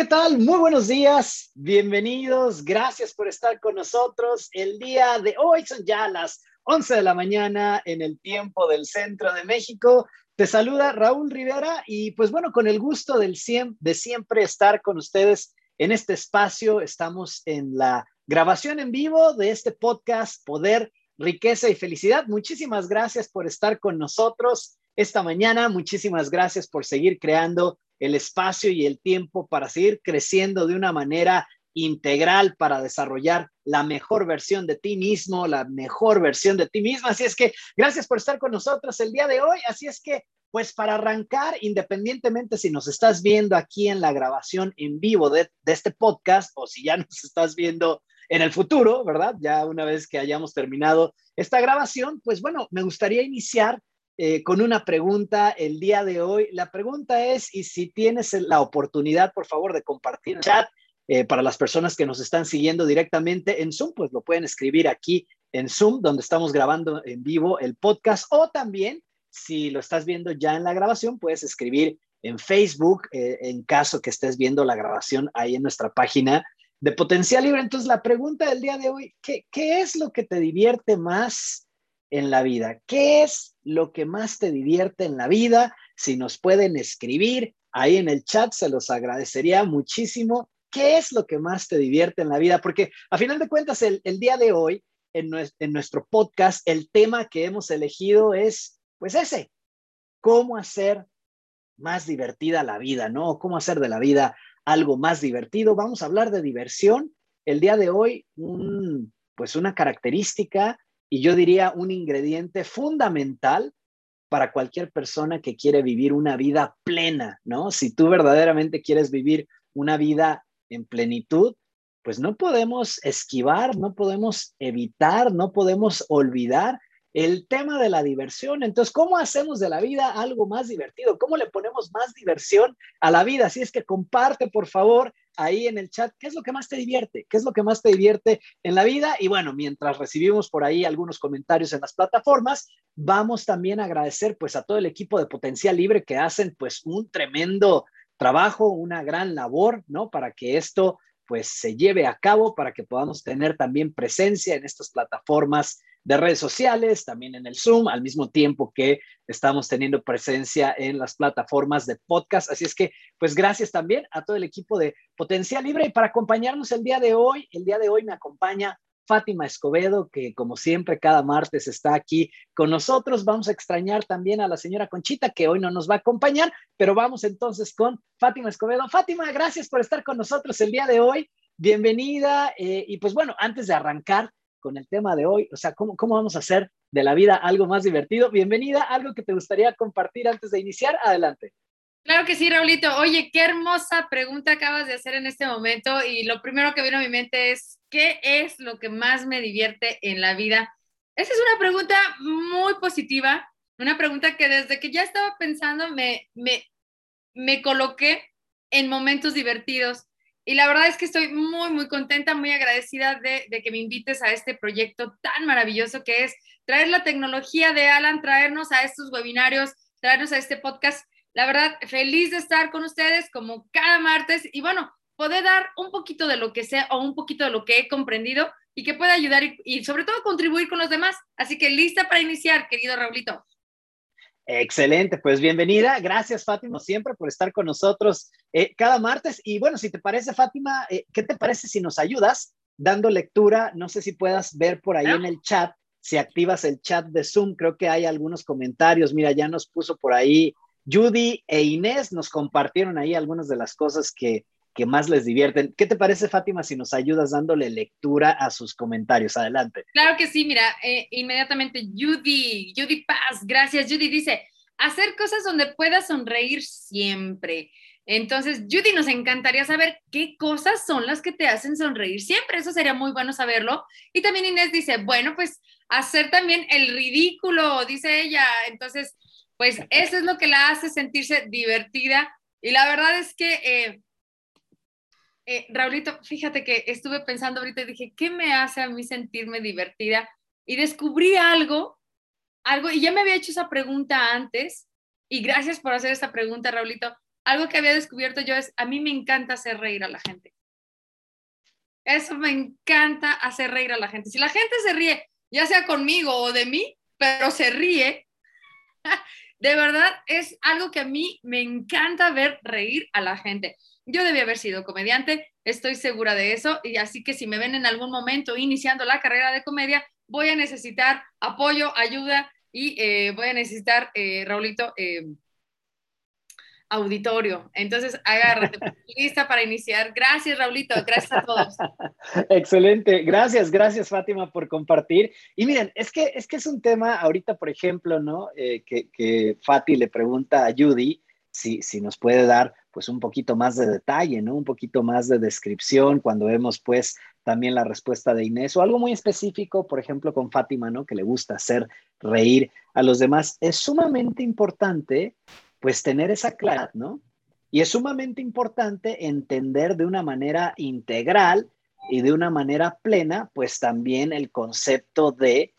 ¿qué tal? Muy buenos días, bienvenidos, gracias por estar con nosotros. El día de hoy son ya las 11 de la mañana en el tiempo del centro de México. Te saluda Raúl Rivera y pues bueno, con el gusto de siempre estar con ustedes en este espacio. Estamos en la grabación en vivo de este podcast Poder, Riqueza y Felicidad. Muchísimas gracias por estar con nosotros esta mañana. Muchísimas gracias por seguir creando el espacio y el tiempo para seguir creciendo de una manera integral para desarrollar la mejor versión de ti mismo, la mejor versión de ti misma. Así es que gracias por estar con nosotros el día de hoy. Así es que, pues para arrancar, independientemente si nos estás viendo aquí en la grabación en vivo de, de este podcast o si ya nos estás viendo en el futuro, ¿verdad? Ya una vez que hayamos terminado esta grabación, pues bueno, me gustaría iniciar eh, con una pregunta el día de hoy. La pregunta es, y si tienes la oportunidad, por favor, de compartir chat eh, para las personas que nos están siguiendo directamente en Zoom, pues lo pueden escribir aquí en Zoom, donde estamos grabando en vivo el podcast, o también, si lo estás viendo ya en la grabación, puedes escribir en Facebook, eh, en caso que estés viendo la grabación ahí en nuestra página de Potencial Libre. Entonces, la pregunta del día de hoy, ¿qué, qué es lo que te divierte más? En la vida. ¿Qué es lo que más te divierte en la vida? Si nos pueden escribir ahí en el chat, se los agradecería muchísimo. ¿Qué es lo que más te divierte en la vida? Porque a final de cuentas, el, día de hoy, en nuestro, podcast, el tema que hemos elegido es, pues ese, cómo hacer más divertida la vida, ¿no? Cómo hacer de la vida algo más divertido. Vamos a hablar de diversión. El día de hoy, pues una característica y yo diría un ingrediente fundamental para cualquier persona que quiere vivir una vida plena, ¿no? Si tú verdaderamente quieres vivir una vida en plenitud, pues no podemos esquivar, no podemos evitar, no podemos olvidar el tema de la diversión. Entonces, ¿cómo hacemos de la vida algo más divertido? ¿Cómo le ponemos más diversión a la vida? Así es que comparte, por favor, ahí en el chat qué es lo que más te divierte, qué es lo que más te divierte en la vida. Y bueno, mientras recibimos por ahí algunos comentarios en las plataformas, vamos también a agradecer pues a todo el equipo de Potencial Libre que hacen pues un tremendo trabajo, una gran labor, ¿no? Para que esto pues se lleve a cabo, para que podamos tener también presencia en estas plataformas de redes sociales, también en el Zoom, al mismo tiempo que estamos teniendo presencia en las plataformas de podcast. Así es que, pues gracias también a todo el equipo de Potencial Libre. Y para acompañarnos el día de hoy, el día de hoy me acompaña Fátima Escobedo, que como siempre cada martes está aquí con nosotros. Vamos a extrañar también a la señora Conchita, que hoy no nos va a acompañar, pero vamos entonces con Fátima Escobedo. Fátima, gracias por estar con nosotros el día de hoy. Bienvenida. Eh, y pues bueno, antes de arrancar, con el tema de hoy, o sea, ¿cómo, ¿cómo vamos a hacer de la vida algo más divertido? Bienvenida, algo que te gustaría compartir antes de iniciar, adelante. Claro que sí, Raulito. Oye, qué hermosa pregunta acabas de hacer en este momento y lo primero que vino a mi mente es, ¿qué es lo que más me divierte en la vida? Esa es una pregunta muy positiva, una pregunta que desde que ya estaba pensando me, me, me coloqué en momentos divertidos y la verdad es que estoy muy, muy contenta, muy agradecida de, que me invites a este proyecto tan maravilloso que es traer la tecnología de Alan, traernos a estos webinarios, traernos a este podcast. La verdad, feliz de estar con ustedes como cada martes y bueno, poder dar un poquito de lo que sé o un poquito de lo que he comprendido y que pueda ayudar y, y sobre todo contribuir con los demás. Así que lista para iniciar, querido Raulito. Excelente, pues bienvenida. Gracias, Fátima, siempre por estar con nosotros eh, cada martes. Y bueno, si te parece, Fátima, eh, ¿qué te parece si nos ayudas dando lectura? No sé si puedas ver por ahí en el chat, si activas el chat de Zoom, creo que hay algunos comentarios. Mira, ya nos puso por ahí Judy e Inés, nos compartieron ahí algunas de las cosas que, que más les divierten. ¿Qué te parece, Fátima, si nos ayudas dándole lectura a sus comentarios? Adelante. Claro que sí, mira, eh, inmediatamente Judy, Judy Paz, gracias. Judy dice, hacer cosas donde puedas sonreír siempre. Entonces, Judy, nos encantaría saber qué cosas son las que te hacen sonreír siempre. Eso sería muy bueno saberlo. Y también Inés dice, bueno, pues hacer también el ridículo, dice ella. Entonces, pues eso es lo que la hace sentirse divertida. Y la verdad es que eh, eh, Raulito, fíjate que estuve pensando ahorita y dije, ¿qué me hace a mí sentirme divertida? Y descubrí algo, algo, y ya me había hecho esa pregunta antes, y gracias por hacer esta pregunta, Raulito. algo que había descubierto yo es, a mí me encanta hacer reír a la gente. Eso me encanta hacer reír a la gente. Si la gente se ríe, ya sea conmigo o de mí, pero se ríe, de verdad es algo que a mí me encanta ver reír a la gente. Yo debía haber sido comediante, estoy segura de eso, y así que si me ven en algún momento iniciando la carrera de comedia, voy a necesitar apoyo, ayuda y eh, voy a necesitar, eh, Raulito, eh, auditorio. Entonces, agárrate, lista para iniciar. Gracias, Raulito. Gracias a todos. Excelente. Gracias, gracias, Fátima, por compartir. Y miren, es que es, que es un tema, ahorita, por ejemplo, ¿no? Eh, que, que Fati le pregunta a Judy si, si nos puede dar pues un poquito más de detalle, ¿no? Un poquito más de descripción cuando vemos pues también la respuesta de Inés o algo muy específico, por ejemplo, con Fátima, ¿no? Que le gusta hacer reír a los demás. Es sumamente importante pues tener esa claridad, ¿no? Y es sumamente importante entender de una manera integral y de una manera plena, pues también el concepto de,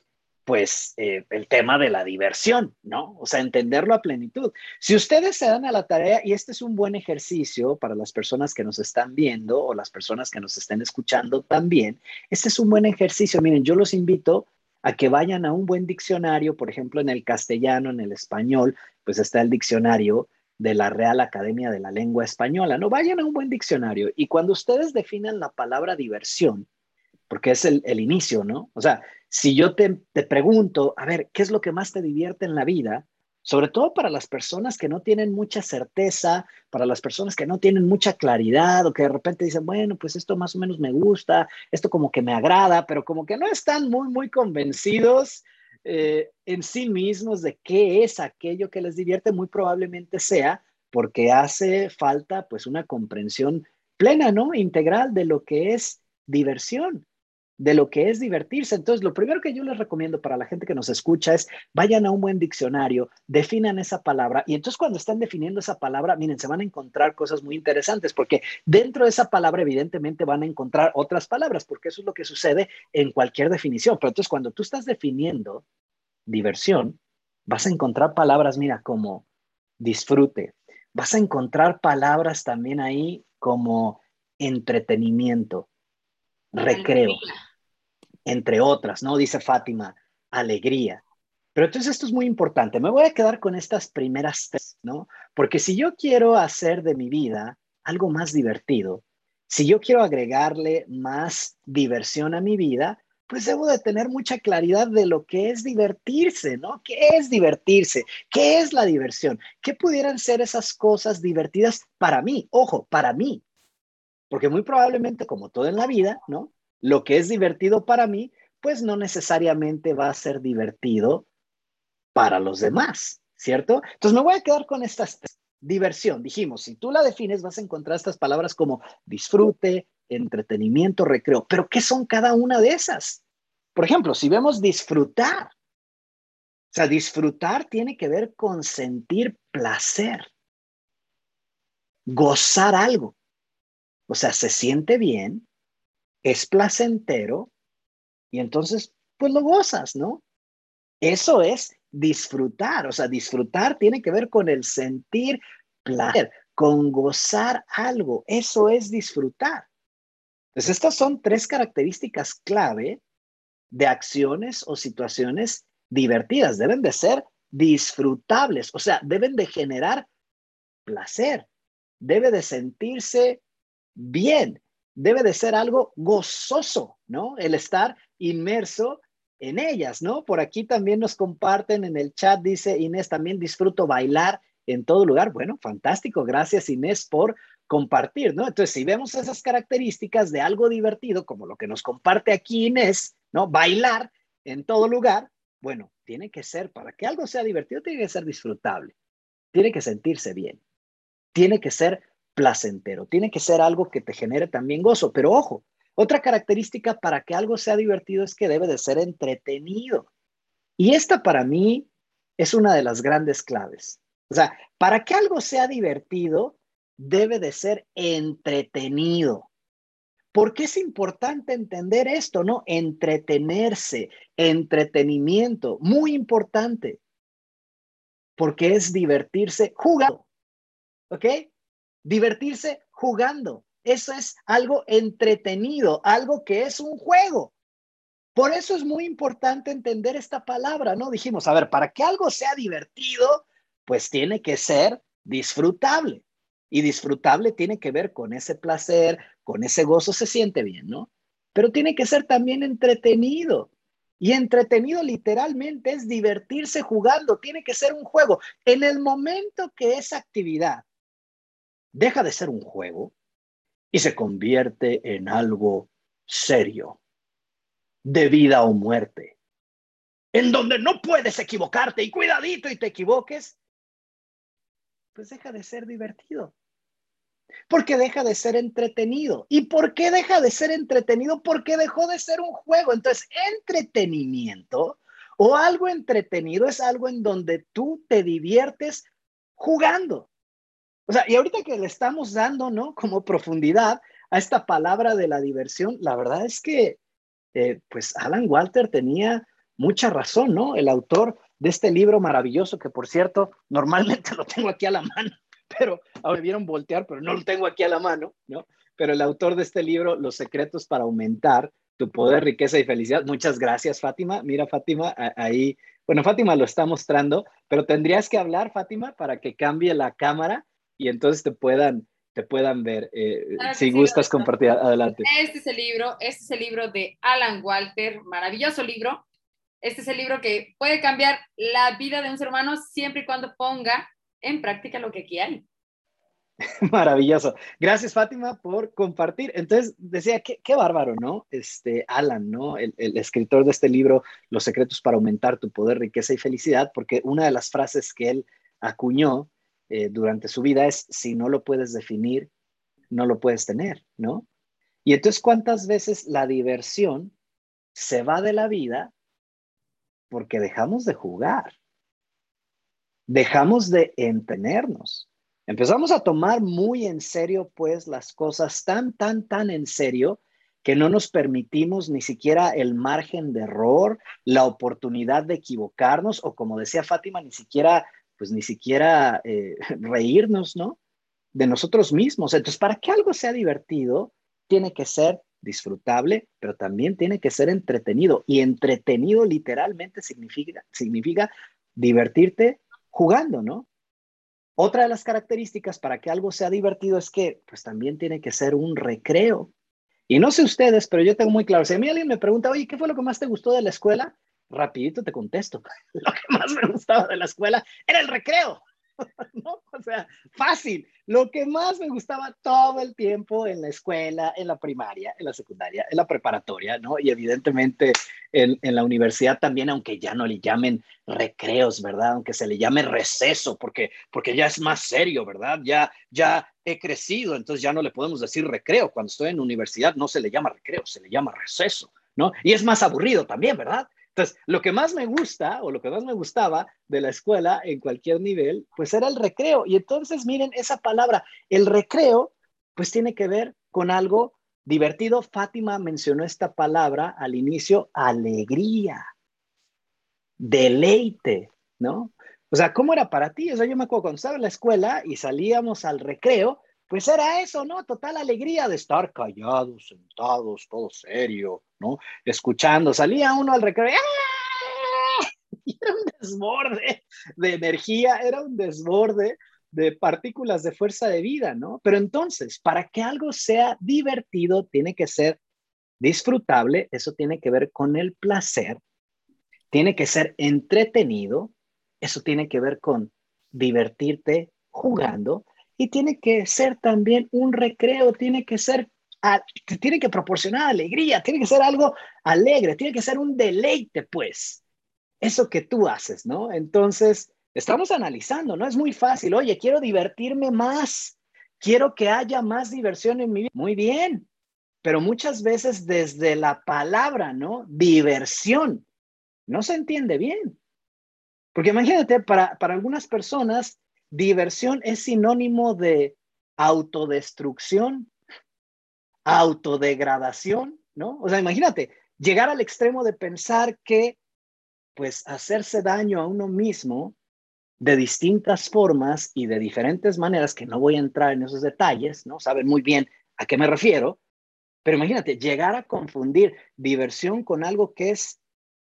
pues, eh, el tema de la diversión, ¿no? O sea, entenderlo a plenitud. Si ustedes se dan a la tarea, y este es un buen ejercicio para las personas que nos están viendo o las personas que nos estén escuchando también, este es un buen ejercicio. Miren, yo los invito a que vayan a un buen diccionario, por ejemplo, en el castellano, en el español, pues está el diccionario de la Real Academia de la Lengua Española. No vayan a un buen diccionario y cuando ustedes definan la palabra diversión, porque es el, inicio, ¿no? O sea, si yo te, te pregunto, a ver, ¿qué es lo que más te divierte en la vida? sobre todo para las personas que no tienen mucha certeza, para las personas que no tienen mucha claridad o que de repente dicen, bueno, pues esto más o menos me gusta, esto como que me agrada, pero como que no están muy, muy convencidos eh, en sí mismos de qué es aquello que les divierte, muy probablemente sea porque hace falta pues una comprensión plena, ¿no? Integral de lo que es diversión de lo que es divertirse. Entonces, lo primero que yo les recomiendo para la gente que nos escucha es vayan a un buen diccionario, definan esa palabra y entonces cuando están definiendo esa palabra, miren, se van a encontrar cosas muy interesantes porque dentro de esa palabra evidentemente van a encontrar otras palabras porque eso es lo que sucede en cualquier definición. Pero entonces cuando tú estás definiendo diversión, vas a encontrar palabras, mira, como disfrute. Vas a encontrar palabras también ahí como entretenimiento, recreo entre otras, ¿no? Dice Fátima, alegría. Pero entonces esto es muy importante. Me voy a quedar con estas primeras tres, ¿no? Porque si yo quiero hacer de mi vida algo más divertido, si yo quiero agregarle más diversión a mi vida, pues debo de tener mucha claridad de lo que es divertirse, ¿no? ¿Qué es divertirse? ¿Qué es la diversión? ¿Qué pudieran ser esas cosas divertidas para mí? Ojo, para mí. Porque muy probablemente, como todo en la vida, ¿no? Lo que es divertido para mí, pues no necesariamente va a ser divertido para los demás, ¿cierto? Entonces me voy a quedar con esta diversión. Dijimos, si tú la defines, vas a encontrar estas palabras como disfrute, entretenimiento, recreo. Pero ¿qué son cada una de esas? Por ejemplo, si vemos disfrutar, o sea, disfrutar tiene que ver con sentir placer, gozar algo. O sea, se siente bien, es placentero y entonces pues lo gozas, ¿no? Eso es disfrutar, o sea, disfrutar tiene que ver con el sentir placer, con gozar algo, eso es disfrutar. Entonces, estas son tres características clave de acciones o situaciones divertidas. Deben de ser disfrutables, o sea, deben de generar placer, debe de sentirse bien debe de ser algo gozoso, ¿no? El estar inmerso en ellas, ¿no? Por aquí también nos comparten en el chat, dice Inés, también disfruto bailar en todo lugar. Bueno, fantástico, gracias Inés por compartir, ¿no? Entonces, si vemos esas características de algo divertido, como lo que nos comparte aquí Inés, ¿no? Bailar en todo lugar, bueno, tiene que ser, para que algo sea divertido, tiene que ser disfrutable, tiene que sentirse bien, tiene que ser placentero, tiene que ser algo que te genere también gozo, pero ojo, otra característica para que algo sea divertido es que debe de ser entretenido. Y esta para mí es una de las grandes claves. O sea, para que algo sea divertido, debe de ser entretenido. ¿Por qué es importante entender esto, no? Entretenerse, entretenimiento, muy importante. Porque es divertirse jugando. ¿Ok? Divertirse jugando. Eso es algo entretenido, algo que es un juego. Por eso es muy importante entender esta palabra, ¿no? Dijimos, a ver, para que algo sea divertido, pues tiene que ser disfrutable. Y disfrutable tiene que ver con ese placer, con ese gozo, se siente bien, ¿no? Pero tiene que ser también entretenido. Y entretenido literalmente es divertirse jugando, tiene que ser un juego. En el momento que esa actividad deja de ser un juego y se convierte en algo serio, de vida o muerte, en donde no puedes equivocarte y cuidadito y te equivoques, pues deja de ser divertido. Porque deja de ser entretenido. ¿Y por qué deja de ser entretenido? Porque dejó de ser un juego. Entonces, entretenimiento o algo entretenido es algo en donde tú te diviertes jugando. O sea, y ahorita que le estamos dando, ¿no? Como profundidad a esta palabra de la diversión, la verdad es que, eh, pues Alan Walter tenía mucha razón, ¿no? El autor de este libro maravilloso, que por cierto, normalmente lo tengo aquí a la mano, pero ahora me vieron voltear, pero no lo tengo aquí a la mano, ¿no? Pero el autor de este libro, Los secretos para aumentar tu poder, riqueza y felicidad. Muchas gracias, Fátima. Mira, Fátima, ahí, bueno, Fátima lo está mostrando, pero tendrías que hablar, Fátima, para que cambie la cámara y entonces te puedan, te puedan ver. Eh, si gustas compartir, adelante. Este es el libro, este es el libro de Alan Walter, maravilloso libro. Este es el libro que puede cambiar la vida de un ser humano siempre y cuando ponga en práctica lo que aquí hay. Maravilloso. Gracias, Fátima, por compartir. Entonces, decía, qué, qué bárbaro, ¿no? Este, Alan, ¿no? El, el, escritor de este libro, Los secretos para aumentar tu poder, riqueza y felicidad, porque una de las frases que él acuñó eh, durante su vida es, si no lo puedes definir, no lo puedes tener, ¿no? Y entonces, ¿cuántas veces la diversión se va de la vida porque dejamos de jugar? Dejamos de entenernos. Empezamos a tomar muy en serio, pues, las cosas tan, tan, tan en serio que no nos permitimos ni siquiera el margen de error, la oportunidad de equivocarnos o, como decía Fátima, ni siquiera pues ni siquiera eh, reírnos, ¿no? De nosotros mismos. Entonces, para que algo sea divertido, tiene que ser disfrutable, pero también tiene que ser entretenido. Y entretenido literalmente significa, significa divertirte jugando, ¿no? Otra de las características para que algo sea divertido es que, pues también tiene que ser un recreo. Y no sé ustedes, pero yo tengo muy claro, si a mí alguien me pregunta, oye, ¿qué fue lo que más te gustó de la escuela? Rapidito te contesto. Lo que más me gustaba de la escuela era el recreo. ¿No? O sea, fácil. Lo que más me gustaba todo el tiempo en la escuela, en la primaria, en la secundaria, en la preparatoria, ¿no? Y evidentemente en, en, la universidad también, aunque ya no le llamen recreos, ¿verdad? Aunque se le llame receso, porque, porque ya es más serio, ¿verdad? Ya, ya he crecido, entonces ya no le podemos decir recreo. Cuando estoy en universidad no se le llama recreo, se le llama receso, ¿no? Y es más aburrido también, ¿verdad? Entonces, lo que más me gusta o lo que más me gustaba de la escuela en cualquier nivel, pues era el recreo. Y entonces, miren, esa palabra, el recreo, pues tiene que ver con algo divertido. Fátima mencionó esta palabra al inicio, alegría, deleite, ¿no? O sea, ¿cómo era para ti? O sea, yo me acuerdo cuando estaba en la escuela y salíamos al recreo, pues era eso, ¿no? Total alegría de estar callados, sentados, todo serio, ¿no? Escuchando, salía uno al recreo, ¡ah! era un desborde de energía, era un desborde de partículas de fuerza de vida, ¿no? Pero entonces, para que algo sea divertido, tiene que ser disfrutable, eso tiene que ver con el placer, tiene que ser entretenido, eso tiene que ver con divertirte jugando, y tiene que ser también un recreo, tiene que ser, tiene que proporcionar alegría, tiene que ser algo alegre, tiene que ser un deleite, pues, eso que tú haces, ¿no? Entonces, estamos analizando, ¿no? Es muy fácil, oye, quiero divertirme más, quiero que haya más diversión en mi vida. Muy bien, pero muchas veces desde la palabra, ¿no? Diversión, no se entiende bien. Porque imagínate, para, para algunas personas, diversión es sinónimo de autodestrucción, autodegradación, ¿no? O sea, imagínate, llegar al extremo de pensar que, pues, hacerse daño a uno mismo de distintas formas y de diferentes maneras, que no voy a entrar en esos detalles, ¿no? Saben muy bien a qué me refiero, pero imagínate, llegar a confundir diversión con algo que es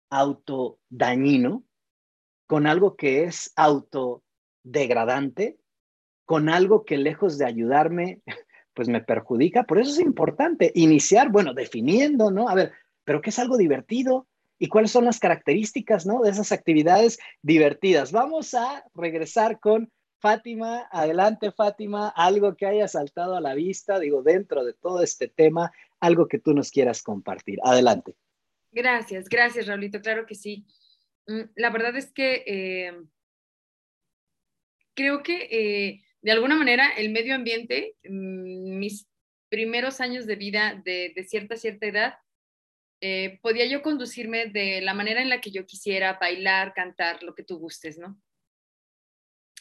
autodañino, con algo que es autodegradante, con algo que lejos de ayudarme, pues me perjudica. Por eso es importante iniciar, bueno, definiendo, ¿no? A ver, pero ¿qué es algo divertido? ¿Y cuáles son las características, ¿no? De esas actividades divertidas. Vamos a regresar con Fátima. Adelante, Fátima. Algo que haya saltado a la vista, digo, dentro de todo este tema, algo que tú nos quieras compartir. Adelante. Gracias, gracias, Raulito. Claro que sí. Mm, la verdad es que eh, creo que eh, de alguna manera el medio ambiente, mm, mis primeros años de vida de, cierta, cierta edad, eh, podía yo conducirme de la manera en la que yo quisiera, bailar, cantar, lo que tú gustes, ¿no?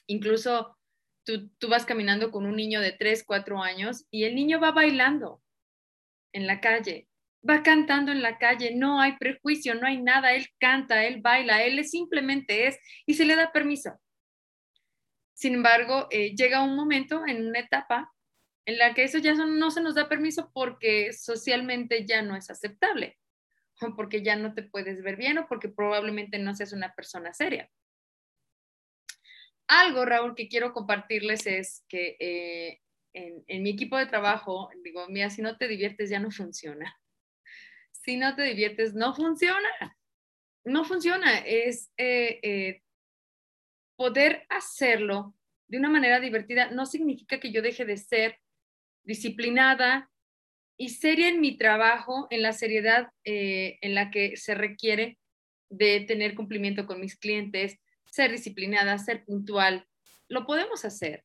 Incluso tú, tú vas caminando con un niño de 3, 4 años y el niño va bailando en la calle, va cantando en la calle, no hay prejuicio, no hay nada, él canta, él baila, él simplemente es y se le da permiso. Sin embargo, eh, llega un momento en una etapa en la que eso ya no se nos da permiso porque socialmente ya no es aceptable, o porque ya no te puedes ver bien o porque probablemente no seas una persona seria. Algo, Raúl, que quiero compartirles es que eh, en, mi equipo de trabajo, digo, mira, si no te diviertes ya no funciona. Si no te diviertes, no funciona. No funciona. Es eh, poder hacerlo de una manera divertida no significa que yo deje de ser disciplinada y seria en mi trabajo, en la seriedad eh, en la que se requiere de tener cumplimiento con mis clientes, ser disciplinada, ser puntual. Lo podemos hacer,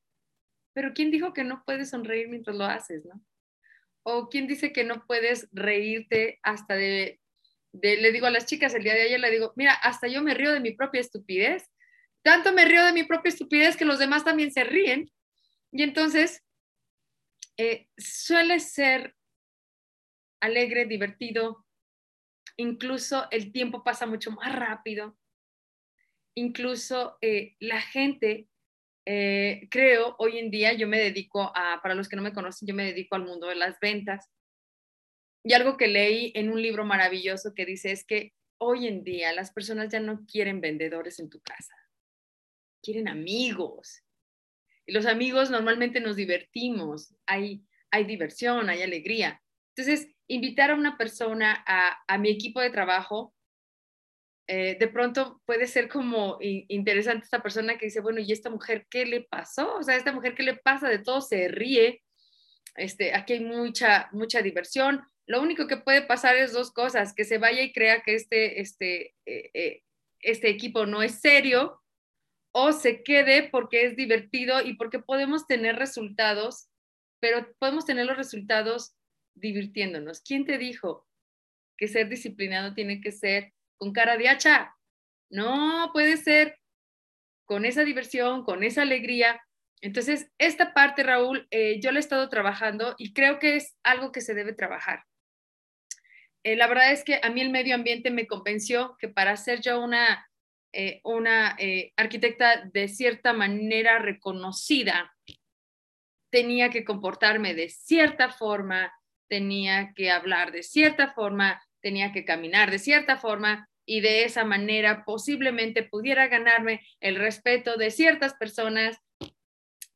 pero ¿quién dijo que no puedes sonreír mientras lo haces, no? O quién dice que no puedes reírte hasta de, de, le digo a las chicas el día de ayer, le digo, mira, hasta yo me río de mi propia estupidez tanto me río de mi propia estupidez que los demás también se ríen. Y entonces eh, suele ser alegre, divertido, incluso el tiempo pasa mucho más rápido, incluso eh, la gente, eh, creo, hoy en día yo me dedico a, para los que no me conocen, yo me dedico al mundo de las ventas. Y algo que leí en un libro maravilloso que dice es que hoy en día las personas ya no quieren vendedores en tu casa quieren amigos. Y los amigos normalmente nos divertimos, hay, hay diversión, hay alegría. Entonces, invitar a una persona a, mi equipo de trabajo, eh, de pronto puede ser como interesante esta persona que dice, bueno, ¿y esta mujer qué le pasó? O sea, esta mujer qué le pasa, de todo se ríe, este, aquí hay mucha, mucha diversión. Lo único que puede pasar es dos cosas, que se vaya y crea que este, este, eh, eh, este equipo no es serio o se quede porque es divertido y porque podemos tener resultados, pero podemos tener los resultados divirtiéndonos. ¿Quién te dijo que ser disciplinado tiene que ser con cara de hacha? No, puede ser con esa diversión, con esa alegría. Entonces, esta parte, Raúl, eh, yo la he estado trabajando y creo que es algo que se debe trabajar. Eh, la verdad es que a mí el medio ambiente me convenció que para ser yo una eh, una eh, arquitecta de cierta manera reconocida, tenía que comportarme de cierta forma, tenía que hablar de cierta forma, tenía que caminar de cierta forma y de esa manera posiblemente pudiera ganarme el respeto de ciertas personas.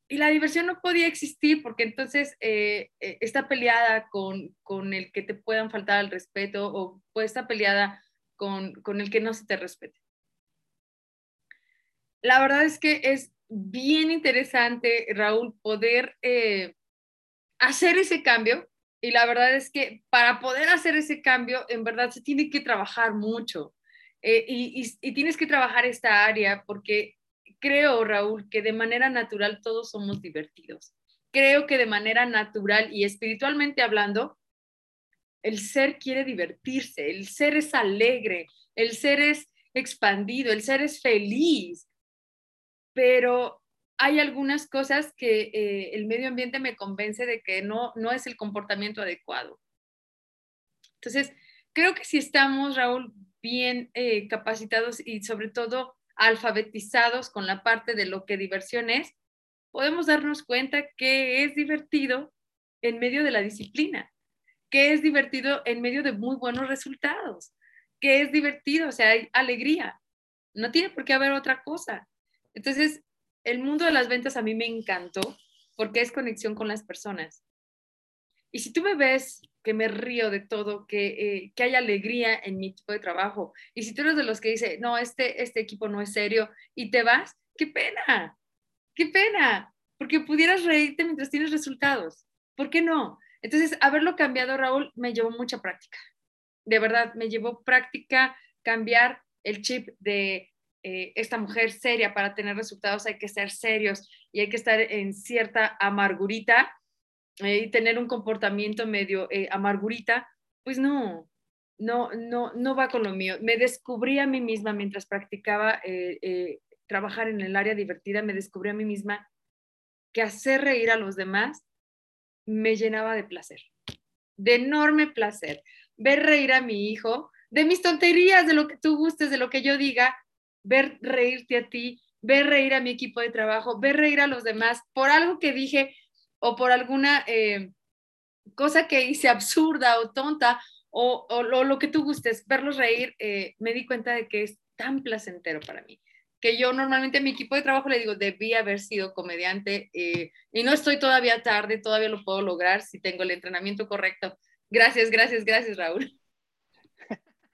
Y la diversión no podía existir porque entonces eh, está peleada con, con, el que te puedan faltar el respeto o está peleada con, con el que no se te respete la verdad es que es bien interesante, Raúl, poder eh, hacer ese cambio. Y la verdad es que para poder hacer ese cambio, en verdad se tiene que trabajar mucho. Eh, y, tienes que trabajar esta área porque creo, Raúl, que de manera natural todos somos divertidos. Creo que de manera natural y espiritualmente hablando, el ser quiere divertirse, el ser es alegre, el ser es expandido, el ser es feliz pero hay algunas cosas que eh, el medio ambiente me convence de que no, no es el comportamiento adecuado. Entonces, creo que si estamos, Raúl, bien eh, capacitados y sobre todo alfabetizados con la parte de lo que diversión es, podemos darnos cuenta que es divertido en medio de la disciplina, que es divertido en medio de muy buenos resultados, que es divertido, o sea, hay alegría. No tiene por qué haber otra cosa. Entonces, el mundo de las ventas a mí me encantó porque es conexión con las personas. Y si tú me ves que me río de todo, que, eh, que hay alegría en mi equipo de trabajo, y si tú eres de los que dice, no, este, este equipo no es serio, y te vas, qué pena, qué pena, porque pudieras reírte mientras tienes resultados. ¿Por qué no? Entonces, haberlo cambiado, Raúl, me llevó mucha práctica. De verdad, me llevó práctica cambiar el chip de eh, esta mujer seria para tener resultados hay que ser serios y hay que estar en cierta amargurita eh, y tener un comportamiento medio eh, amargurita, pues no, no, no, no va con lo mío. Me descubrí a mí misma mientras practicaba trabajar en el área divertida, me descubrí a mí misma que hacer reír a los demás me llenaba de placer, de enorme placer. Ver reír a mi hijo, de mis tonterías, de lo que tú gustes, de lo que yo diga, ver reírte a ti, ver reír a mi equipo de trabajo, ver reír a los demás por algo que dije o por alguna eh, cosa que hice absurda o tonta o, lo, que tú gustes, verlos reír, eh, me di cuenta de que es tan placentero para mí que yo normalmente a mi equipo de trabajo le digo, debí haber sido comediante eh, y no estoy todavía tarde, todavía lo puedo lograr si tengo el entrenamiento correcto. Gracias, gracias, gracias, Raúl.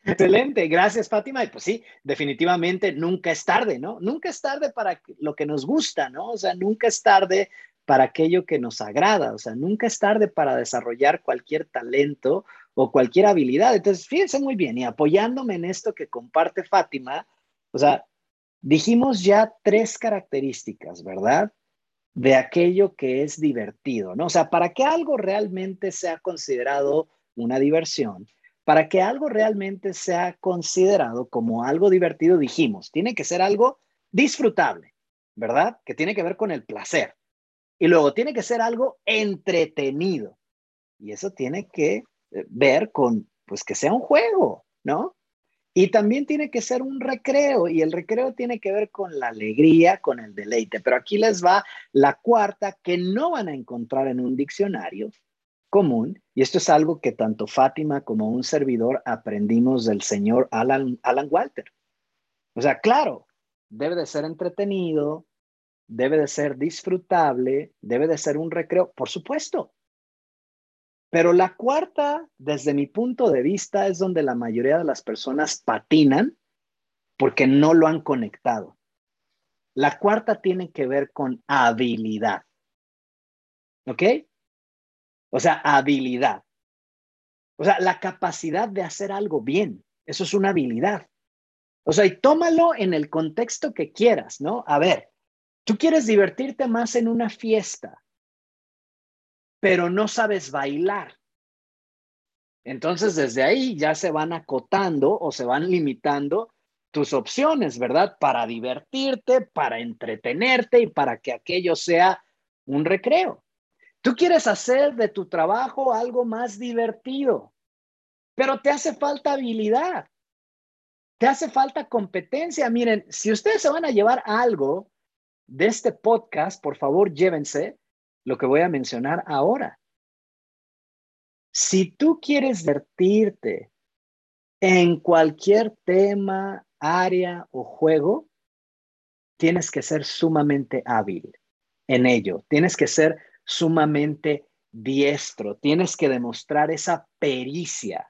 Excelente, gracias Fátima. Y pues sí, definitivamente nunca es tarde, ¿no? Nunca es tarde para lo que nos gusta, ¿no? O sea, nunca es tarde para aquello que nos agrada, o sea, nunca es tarde para desarrollar cualquier talento o cualquier habilidad. Entonces, fíjense muy bien y apoyándome en esto que comparte Fátima, o sea, Dijimos ya tres características, ¿verdad? De aquello que es divertido, ¿no? O sea, para que algo realmente sea considerado una diversión, para que algo realmente sea considerado como algo divertido, dijimos, tiene que ser algo disfrutable, ¿verdad? Que tiene que ver con el placer. Y luego tiene que ser algo entretenido. Y eso tiene que eh, ver con, pues, que sea un juego, ¿no? Y también tiene que ser un recreo y el recreo tiene que ver con la alegría, con el deleite. Pero aquí les va la cuarta que no van a encontrar en un diccionario común. Y esto es algo que tanto Fátima como un servidor aprendimos del señor Alan, Alan Walter. O sea, claro, debe de ser entretenido, debe de ser disfrutable, debe de ser un recreo, por supuesto. Pero la cuarta, desde mi punto de vista, es donde la mayoría de las personas patinan porque no lo han conectado. La cuarta tiene que ver con habilidad. ¿Ok? O sea, habilidad. O sea, la capacidad de hacer algo bien. Eso es una habilidad. O sea, y tómalo en el contexto que quieras, ¿no? A ver, tú quieres divertirte más en una fiesta pero no sabes bailar. Entonces, desde ahí ya se van acotando o se van limitando tus opciones, ¿verdad? Para divertirte, para entretenerte y para que aquello sea un recreo. Tú quieres hacer de tu trabajo algo más divertido, pero te hace falta habilidad, te hace falta competencia. Miren, si ustedes se van a llevar algo de este podcast, por favor, llévense lo que voy a mencionar ahora. Si tú quieres vertirte en cualquier tema, área o juego, tienes que ser sumamente hábil en ello, tienes que ser sumamente diestro, tienes que demostrar esa pericia,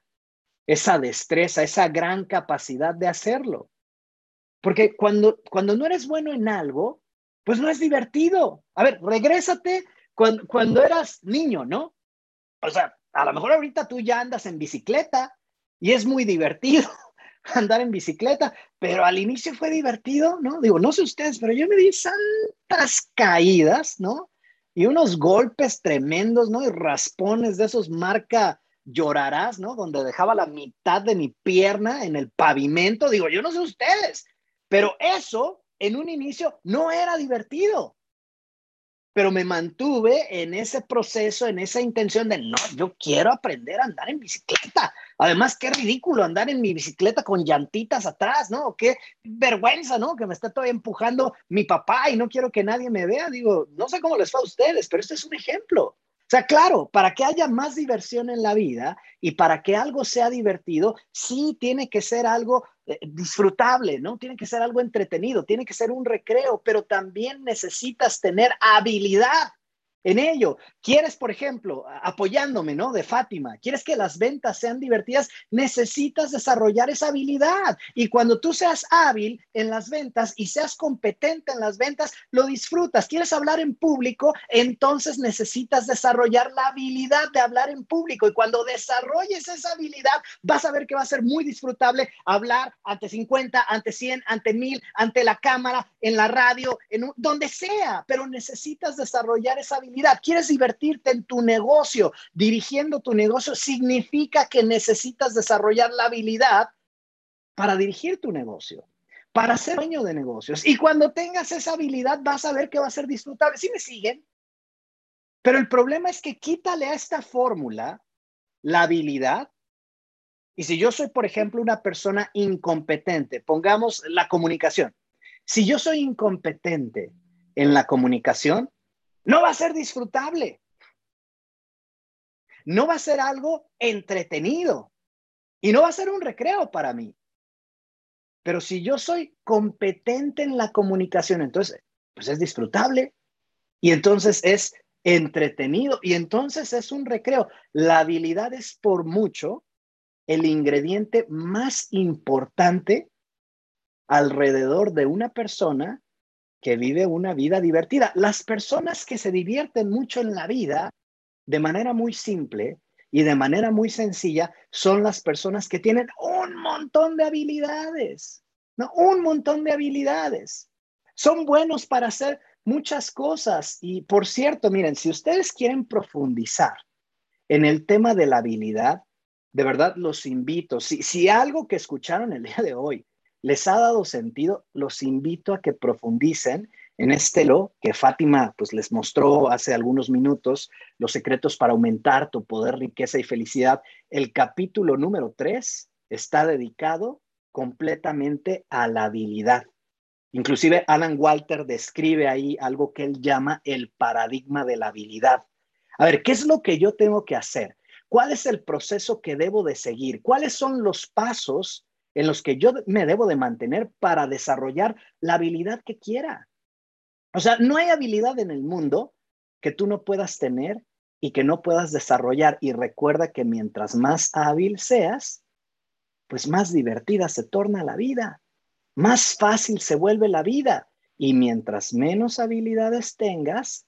esa destreza, esa gran capacidad de hacerlo. Porque cuando, cuando no eres bueno en algo, pues no es divertido. A ver, regrésate cuando, eras niño, ¿no? O sea, a lo mejor ahorita tú ya andas en bicicleta y es muy divertido andar en bicicleta, pero al inicio fue divertido, ¿no? Digo, no sé ustedes, pero yo me di santas caídas, ¿no? Y unos golpes tremendos, ¿no? Y raspones de esos marca llorarás, ¿no? Donde dejaba la mitad de mi pierna en el pavimento. Digo, yo no sé ustedes, pero eso en un inicio no era divertido pero me mantuve en ese proceso, en esa intención de, no, yo quiero aprender a andar en bicicleta. Además, qué ridículo andar en mi bicicleta con llantitas atrás, ¿no? Qué vergüenza, ¿no? Que me está todavía empujando mi papá y no quiero que nadie me vea. Digo, no sé cómo les va a ustedes, pero este es un ejemplo. O sea, claro, para que haya más diversión en la vida y para que algo sea divertido, sí tiene que ser algo eh, disfrutable, ¿no? Tiene que ser algo entretenido, tiene que ser un recreo, pero también necesitas tener habilidad en ello. Quieres, por ejemplo, apoyándome, ¿no? De Fátima, quieres que las ventas sean divertidas, necesitas desarrollar esa habilidad. Y cuando tú seas hábil en las ventas y seas competente en las ventas, lo disfrutas. Quieres hablar en público, entonces necesitas desarrollar la habilidad de hablar en público. Y cuando desarrolles esa habilidad, vas a ver que va a ser muy disfrutable hablar ante 50, ante 100, ante 1000, ante la cámara, en la radio, en donde sea, pero necesitas desarrollar esa habilidad quieres divertirte en tu negocio, dirigiendo tu negocio, significa que necesitas desarrollar la habilidad para dirigir tu negocio, para ser dueño de negocios. Y cuando tengas esa habilidad, vas a ver que va a ser disfrutable. ¿Sí me siguen? Pero el problema es que quítale a esta fórmula la habilidad. Y si yo soy, por ejemplo, una persona incompetente, pongamos la comunicación. Si yo soy incompetente en la comunicación, no va a ser disfrutable. No va a ser algo entretenido. Y no va a ser un recreo para mí. Pero si yo soy competente en la comunicación, entonces, pues es disfrutable. Y entonces es entretenido. Y entonces es un recreo. La habilidad es por mucho el ingrediente más importante alrededor de una persona que vive una vida divertida. Las personas que se divierten mucho en la vida de manera muy simple y de manera muy sencilla son las personas que tienen un montón de habilidades, ¿no? Un montón de habilidades. Son buenos para hacer muchas cosas. Y por cierto, miren, si ustedes quieren profundizar en el tema de la habilidad, de verdad los invito, si, si algo que escucharon el día de hoy les ha dado sentido, los invito a que profundicen en este lo que Fátima pues les mostró hace algunos minutos, los secretos para aumentar tu poder, riqueza y felicidad. El capítulo número 3 está dedicado completamente a la habilidad. Inclusive Alan Walter describe ahí algo que él llama el paradigma de la habilidad. A ver, ¿qué es lo que yo tengo que hacer? ¿Cuál es el proceso que debo de seguir? ¿Cuáles son los pasos en los que yo me debo de mantener para desarrollar la habilidad que quiera. O sea, no hay habilidad en el mundo que tú no puedas tener y que no puedas desarrollar. Y recuerda que mientras más hábil seas, pues más divertida se torna la vida, más fácil se vuelve la vida. Y mientras menos habilidades tengas,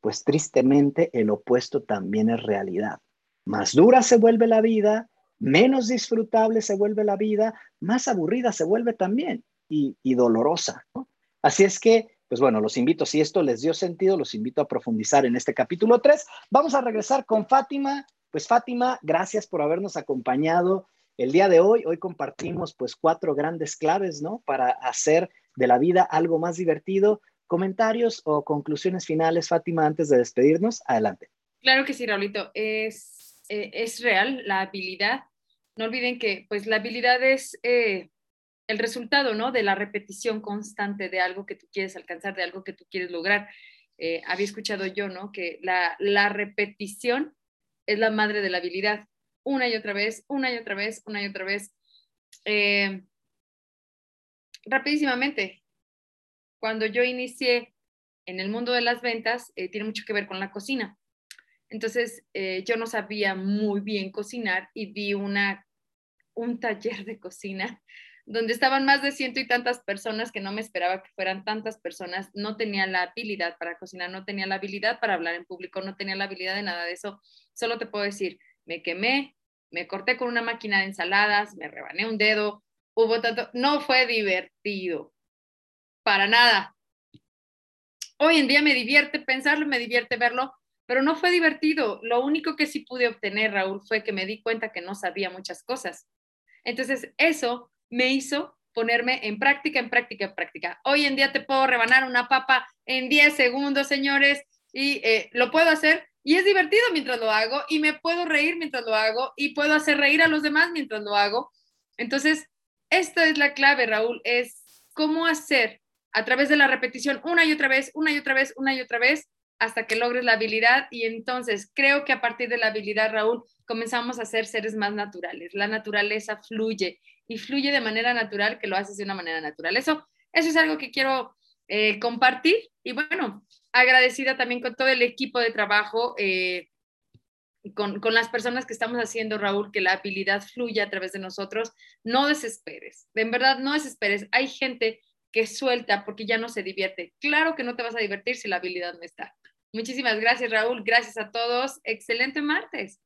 pues tristemente el opuesto también es realidad. Más dura se vuelve la vida, menos disfrutable se vuelve la vida, más aburrida se vuelve también y, dolorosa. Así es que, pues bueno, los invito, si esto les dio sentido, los invito a profundizar en este capítulo 3. Vamos a regresar con Fátima. Pues Fátima, gracias por habernos acompañado el día de hoy. Hoy compartimos pues cuatro grandes claves, ¿no? Para hacer de la vida algo más divertido. Comentarios o conclusiones finales, Fátima, antes de despedirnos. Adelante. Claro que sí, Raulito. Es eh, es real, la habilidad. No olviden que pues la habilidad es eh, el resultado, ¿no? De la repetición constante de algo que tú quieres alcanzar, de algo que tú quieres lograr. Eh, había escuchado yo, ¿no? Que la, la repetición es la madre de la habilidad. Una y otra vez, una y otra vez, una y otra vez. rapidísimamente, cuando yo inicié en el mundo de las ventas, tiene mucho que ver con la cocina. Entonces, eh, yo no sabía muy bien cocinar y di una, un taller de cocina donde estaban más de ciento y tantas personas que no me esperaba que fueran tantas personas. No tenía la habilidad para cocinar, no tenía la habilidad para hablar en público, no tenía la habilidad de nada de eso. Solo te puedo decir, me quemé, me corté con una máquina de ensaladas, me rebané un dedo, hubo tanto, no fue divertido, para nada. Hoy en día me divierte pensarlo, me divierte verlo, pero no fue divertido. Lo único que sí pude obtener, Raúl, fue que me di cuenta que no sabía muchas cosas. Entonces, eso me hizo ponerme en práctica, en práctica, en práctica. Hoy en día te puedo rebanar una papa en 10 segundos, señores, y eh, lo puedo hacer Y es divertido mientras lo hago y me puedo reír mientras lo hago y puedo hacer reír a los demás mientras lo hago. Entonces, esta es la clave, Raúl, es cómo hacer a través de la repetición una y otra vez, una y otra vez, una y otra vez, hasta que logres la habilidad. Y entonces creo que a partir de la habilidad, Raúl, comenzamos a ser seres más naturales. La naturaleza fluye y fluye de manera natural que lo haces de una manera natural. Eso, eso es algo que quiero eh, compartir. Y bueno, agradecida también con todo el equipo de trabajo. Eh, con, con, las personas que estamos haciendo, Raúl, que la habilidad fluya a través de nosotros, no desesperes, en verdad no desesperes. Hay gente que suelta porque ya no se divierte. Claro que no te vas a divertir si la habilidad no está. Muchísimas gracias, Raúl. Gracias a todos. Excelente martes.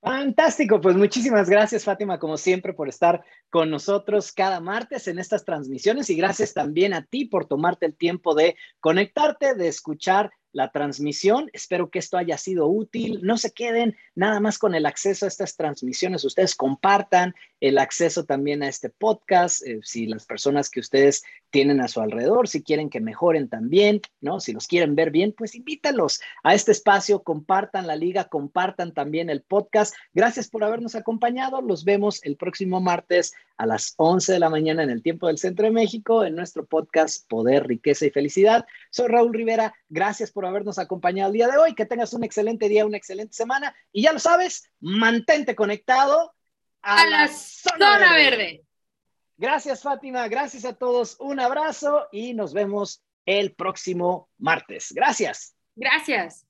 Fantástico, pues muchísimas gracias Fátima, como siempre, por estar con nosotros cada martes en estas transmisiones y gracias también a ti por tomarte el tiempo de conectarte, de escuchar la transmisión. Espero que esto haya sido útil. No se queden nada más con el acceso a estas transmisiones. Ustedes compartan el acceso también a este podcast. Eh, si las personas que ustedes tienen a su alrededor, si quieren que mejoren también, ¿no? Si los quieren ver bien, pues invítalos a este espacio, compartan la liga, compartan también el podcast. Gracias por habernos acompañado. Los vemos el próximo martes a las 11 de la mañana en el tiempo del Centro de México en nuestro podcast Poder, Riqueza y Felicidad. Soy Raúl Rivera. Gracias por habernos acompañado el día de hoy. Que tengas un excelente día, una excelente semana. Y ya lo sabes, mantente conectado a, la, zona, verde. Gracias, Fátima. Gracias a todos. Un abrazo y nos vemos el próximo martes. Gracias. Gracias.